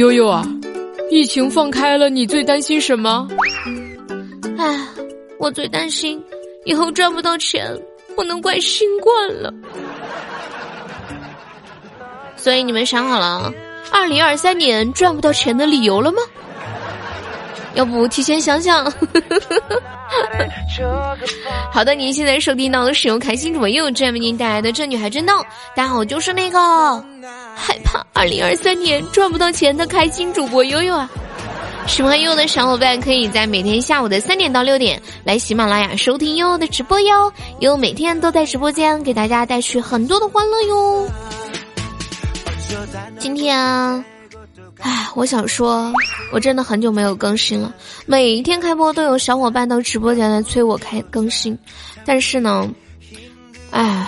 悠悠啊，疫情放开了，你最担心什么？哎，我最担心以后赚不到钱，不能怪新冠了。所以你们想好了，二零二三年赚不到钱的理由了吗？要不提前想想。好的，您现在收听到的是由开心主播悠悠为您带来的《这女孩真闹》。大家好，我就是那个害怕二零二三年赚不到钱的开心主播悠悠啊！喜欢悠悠的小伙伴可以在每天下午的三点到六点来喜马拉雅收听悠悠的直播哟。悠悠每天都在直播间给大家带去很多的欢乐哟。今天。唉，我想说，我真的很久没有更新了。每一天开播都有小伙伴到直播间来催我开更新，但是呢，唉，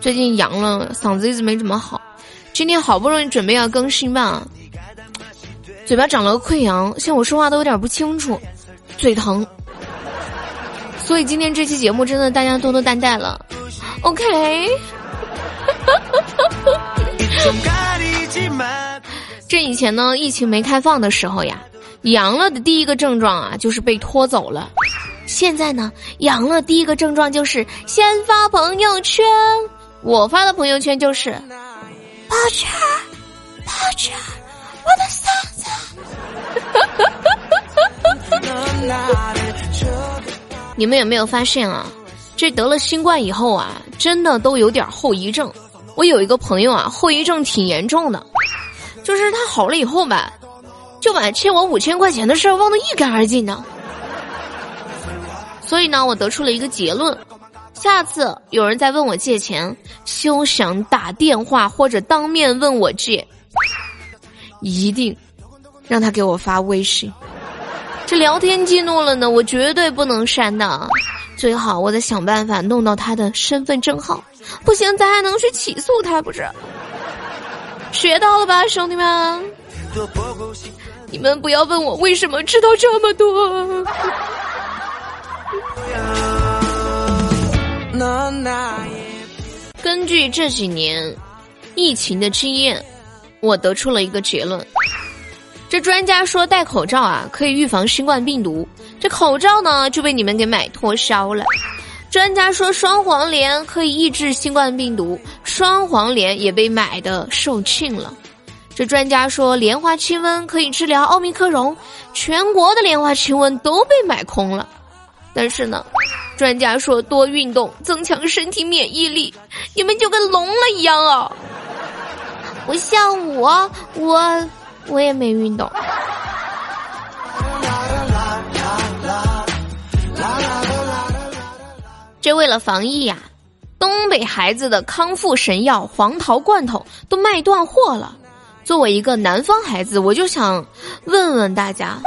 最近阳了，嗓子一直没怎么好。今天好不容易准备要更新吧，嘴巴长了个溃疡，像我说话都有点不清楚，嘴疼。所以今天这期节目真的大家多多担待了。OK。这以前呢，疫情没开放的时候呀，阳了的第一个症状啊，就是被拖走了。现在呢，阳了第一个症状就是先发朋友圈。我发的朋友圈就是宝娟，宝娟，我的嫂子。你们有没有发现啊？这得了新冠以后啊，真的都有点后遗症。我有一个朋友啊，后遗症挺严重的。就是他好了以后吧，就把欠我五千块钱的事儿忘得一干二净的。所以呢，我得出了一个结论：下次有人再问我借钱，休想打电话或者当面问我借，一定让他给我发微信。这聊天记录了呢，我绝对不能删的。最好我再想办法弄到他的身份证号，不行咱还能去起诉他，不是？学到了吧，兄弟们！你们不要问我为什么知道这么多。根据这几年疫情的经验，我得出了一个结论：这专家说戴口罩啊可以预防新冠病毒，这口罩呢就被你们给买脱销了。专家说双黄连可以抑制新冠病毒，双黄连也被买的售罄了。这专家说莲花清瘟可以治疗奥密克戎，全国的莲花清瘟都被买空了。但是呢，专家说多运动增强身体免疫力，你们就跟聋了一样啊！不像我，我我也没运动。这为了防疫呀，东北孩子的康复神药黄桃罐头都卖断货了。作为一个南方孩子，我就想问问大家，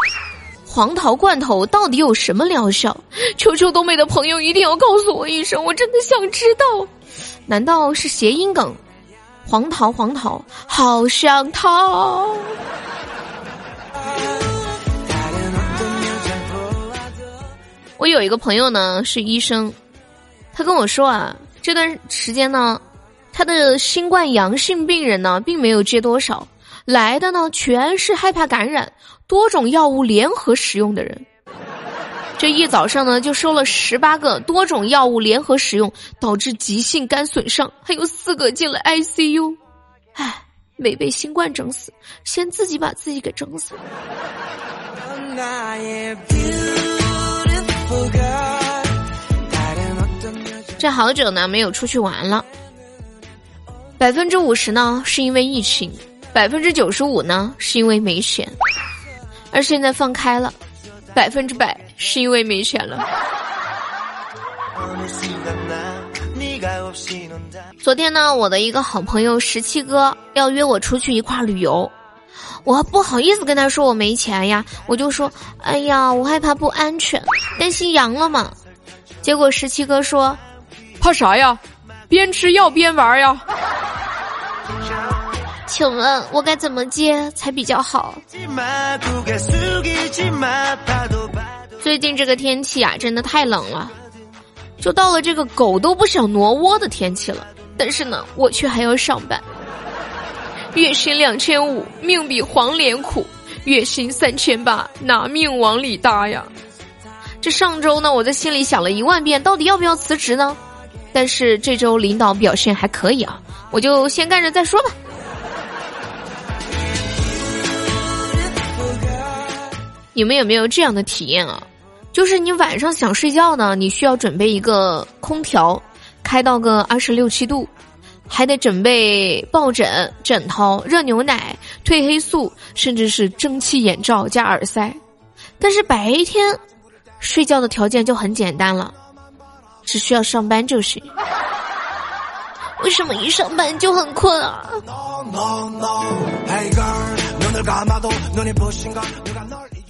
黄桃罐头到底有什么疗效？求求东北的朋友一定要告诉我一声，我真的想知道。难道是谐音梗？黄桃黄桃，好想逃。我有一个朋友呢，是医生。他跟我说啊，这段时间呢，他的新冠阳性病人呢，并没有接多少，来的呢全是害怕感染、多种药物联合使用的人。这一早上呢，就收了十八个多种药物联合使用导致急性肝损伤，还有四个进了 ICU。唉，没被新冠整死，先自己把自己给整死了。这好久呢没有出去玩了，百分之五十呢是因为疫情，百分之九十五呢是因为没钱，而现在放开了，百分之百是因为没钱了。昨天呢，我的一个好朋友十七哥要约我出去一块旅游，我不好意思跟他说我没钱呀，我就说，哎呀，我害怕不安全，担心阳了嘛。结果十七哥说。怕啥呀？边吃药边玩呀！请问我该怎么接才比较好？最近这个天气啊，真的太冷了，就到了这个狗都不想挪窝的天气了。但是呢，我却还要上班。月薪两千五，命比黄连苦；月薪三千八，拿命往里搭呀。这上周呢，我在心里想了一万遍，到底要不要辞职呢？但是这周领导表现还可以啊，我就先干着再说吧。你们有没有这样的体验啊？就是你晚上想睡觉呢，你需要准备一个空调，开到个二十六七度，还得准备抱枕、枕头、热牛奶、褪黑素，甚至是蒸汽眼罩加耳塞。但是白天。睡觉的条件就很简单了，只需要上班就行。为什么一上班就很困啊？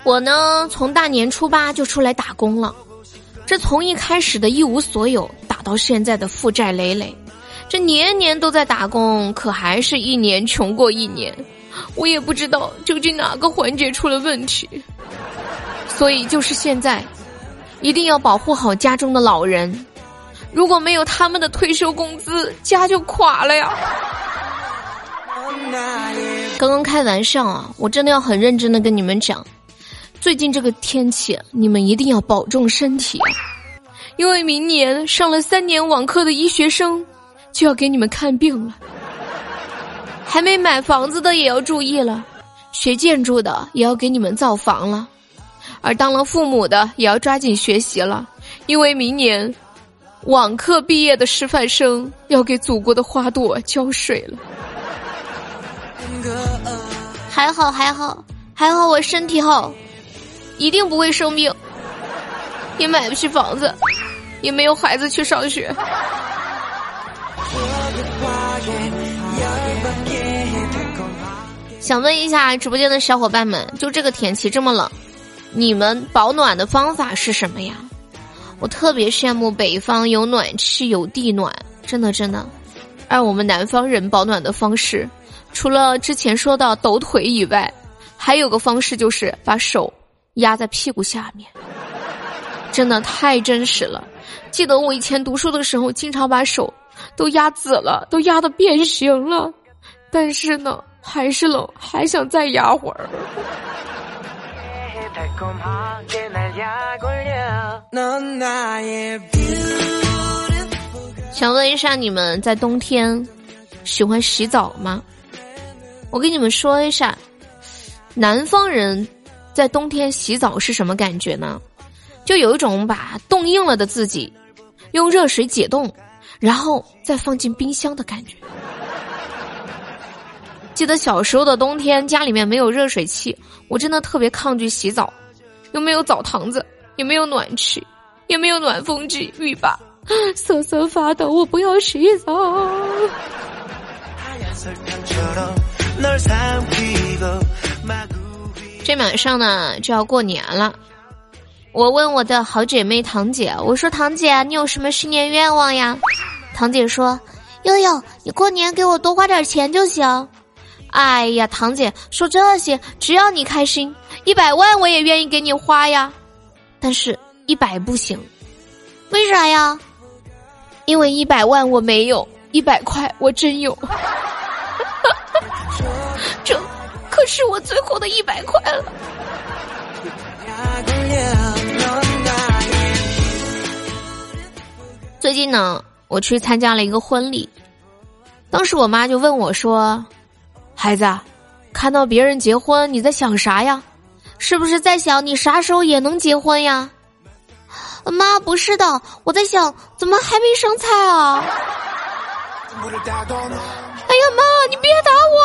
我呢，从大年初八就出来打工了，这从一开始的一无所有，打到现在的负债累累，这年年都在打工，可还是一年穷过一年。我也不知道究竟哪个环节出了问题，所以就是现在。一定要保护好家中的老人，如果没有他们的退休工资，家就垮了呀。刚刚开玩笑啊，我真的要很认真的跟你们讲，最近这个天气，你们一定要保重身体，因为明年上了三年网课的医学生就要给你们看病了。还没买房子的也要注意了，学建筑的也要给你们造房了。而当了父母的也要抓紧学习了，因为明年网课毕业的师范生要给祖国的花朵浇水了。还好还好还好，我身体好，一定不会生病，也买不起房子，也没有孩子去上学。想问一下直播间的小伙伴们，就这个天气这么冷。你们保暖的方法是什么呀？我特别羡慕北方有暖气有地暖，真的真的。而我们南方人保暖的方式，除了之前说到抖腿以外，还有个方式就是把手压在屁股下面，真的太真实了。记得我以前读书的时候，经常把手都压紫了，都压的变形了，但是呢，还是冷，还想再压会儿。想问一下，你们在冬天喜欢洗澡吗？我跟你们说一下，南方人在冬天洗澡是什么感觉呢？就有一种把冻硬了的自己用热水解冻，然后再放进冰箱的感觉。记得小时候的冬天，家里面没有热水器，我真的特别抗拒洗澡，又没有澡堂子，也没有暖气，也没有暖风机、浴霸，瑟瑟发抖，我不要洗澡。这马上呢就要过年了，我问我的好姐妹堂姐，我说堂姐，你有什么新年愿望呀？堂姐说，悠悠，你过年给我多花点钱就行。哎呀，堂姐说这些，只要你开心，一百万我也愿意给你花呀。但是，一百不行，为啥呀？因为一百万我没有，一百块我真有。这可是我最后的一百块了。最近呢，我去参加了一个婚礼，当时我妈就问我说。孩子，看到别人结婚，你在想啥呀？是不是在想你啥时候也能结婚呀？妈，不是的，我在想怎么还没生菜啊？哎呀妈，你别打我！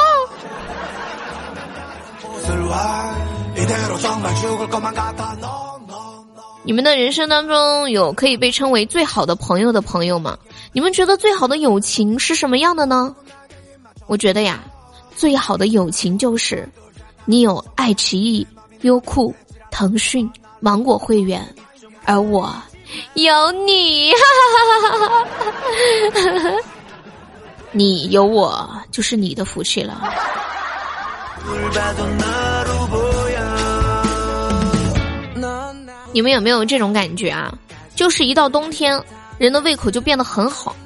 你们的人生当中有可以被称为最好的朋友的朋友吗？你们觉得最好的友情是什么样的呢？我觉得呀。最好的友情就是，你有爱奇艺、优酷、腾讯、芒果会员，而我有你，你有我就是你的福气了。你们有没有这种感觉啊？就是一到冬天，人的胃口就变得很好。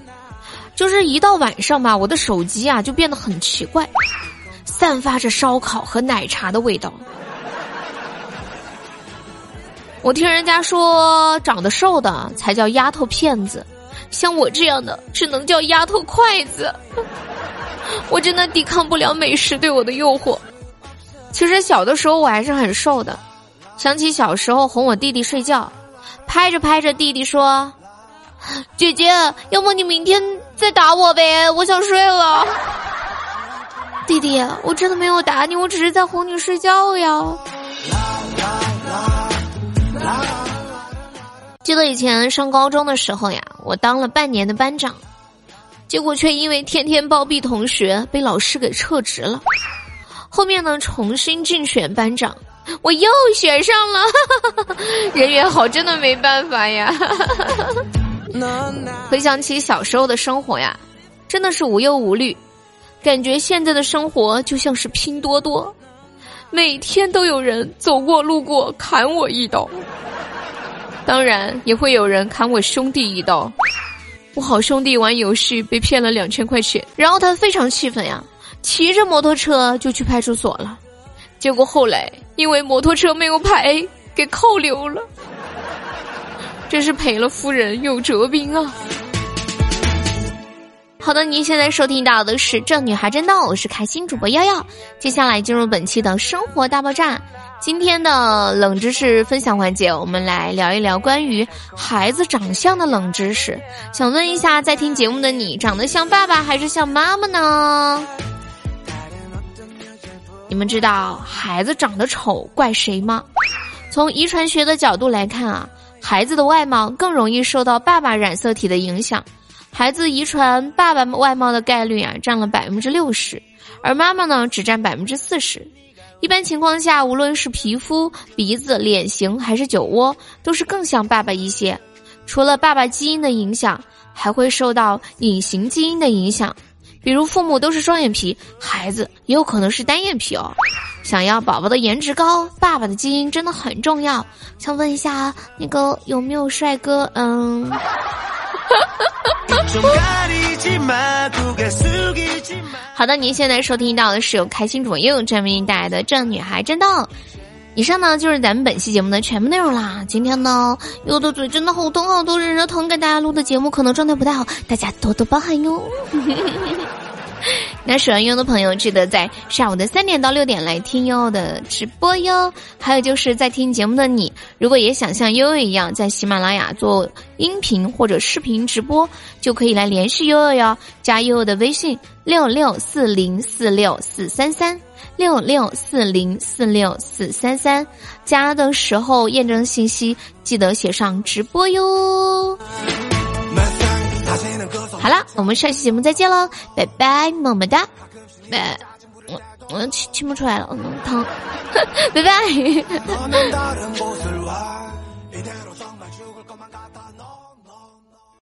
就是一到晚上吧，我的手机啊就变得很奇怪，散发着烧烤和奶茶的味道。我听人家说，长得瘦的才叫丫头片子，像我这样的只能叫丫头筷子。我真的抵抗不了美食对我的诱惑。其实小的时候我还是很瘦的，想起小时候哄我弟弟睡觉，拍着拍着弟弟说：“姐姐，要么你明天再打我呗，我想睡了。”弟弟，我真的没有打你，我只是在哄你睡觉呀。记得以前上高中的时候呀，我当了半年的班长，结果却因为天天包庇同学，被老师给撤职了。后面呢，重新竞选班长，我又选上了。人缘好，真的没办法呀。回想起小时候的生活呀，真的是无忧无虑，感觉现在的生活就像是拼多多，每天都有人走过路过砍我一刀。当然也会有人砍我兄弟一刀，我好兄弟玩游戏被骗了两千块钱，然后他非常气愤呀，骑着摩托车就去派出所了，结果后来因为摩托车没有牌给扣留了，真是赔了夫人又折兵啊！好的，您现在收听到的是《这女孩真逗》，我是开心主播瑶瑶，接下来进入本期的生活大爆炸。今天的冷知识分享环节，我们来聊一聊关于孩子长相的冷知识。想问一下，在听节目的你，长得像爸爸还是像妈妈呢？你们知道孩子长得丑怪谁吗？从遗传学的角度来看啊，孩子的外貌更容易受到爸爸染色体的影响，孩子遗传爸爸外貌的概率啊占了百分之六十，而妈妈呢只占百分之四十。一般情况下，无论是皮肤、鼻子、脸型还是酒窝，都是更像爸爸一些。除了爸爸基因的影响，还会受到隐形基因的影响。比如父母都是双眼皮，孩子也有可能是单眼皮哦。想要宝宝的颜值高，爸爸的基因真的很重要。想问一下，那个有没有帅哥？嗯。好的，您现在收听到的是由开心主播悠悠专为您带来的《正女孩真逗》。以上呢就是咱们本期节目的全部内容啦。今天呢，悠的嘴真的好痛好多忍着疼给大家录的节目，可能状态不太好，大家多多包涵哟。那喜欢悠悠的朋友，记得在下午的三点到六点来听悠悠的直播哟。还有就是在听节目的你，如果也想像悠悠一样在喜马拉雅做音频或者视频直播，就可以来联系悠悠哟。加悠悠的微信六六四零四六四三三六六四零四六四三三，加的时候验证信息记得写上直播哟。好了，我们下期节目再见喽，拜拜，么么哒，拜，我我亲亲不出来了，疼，拜拜。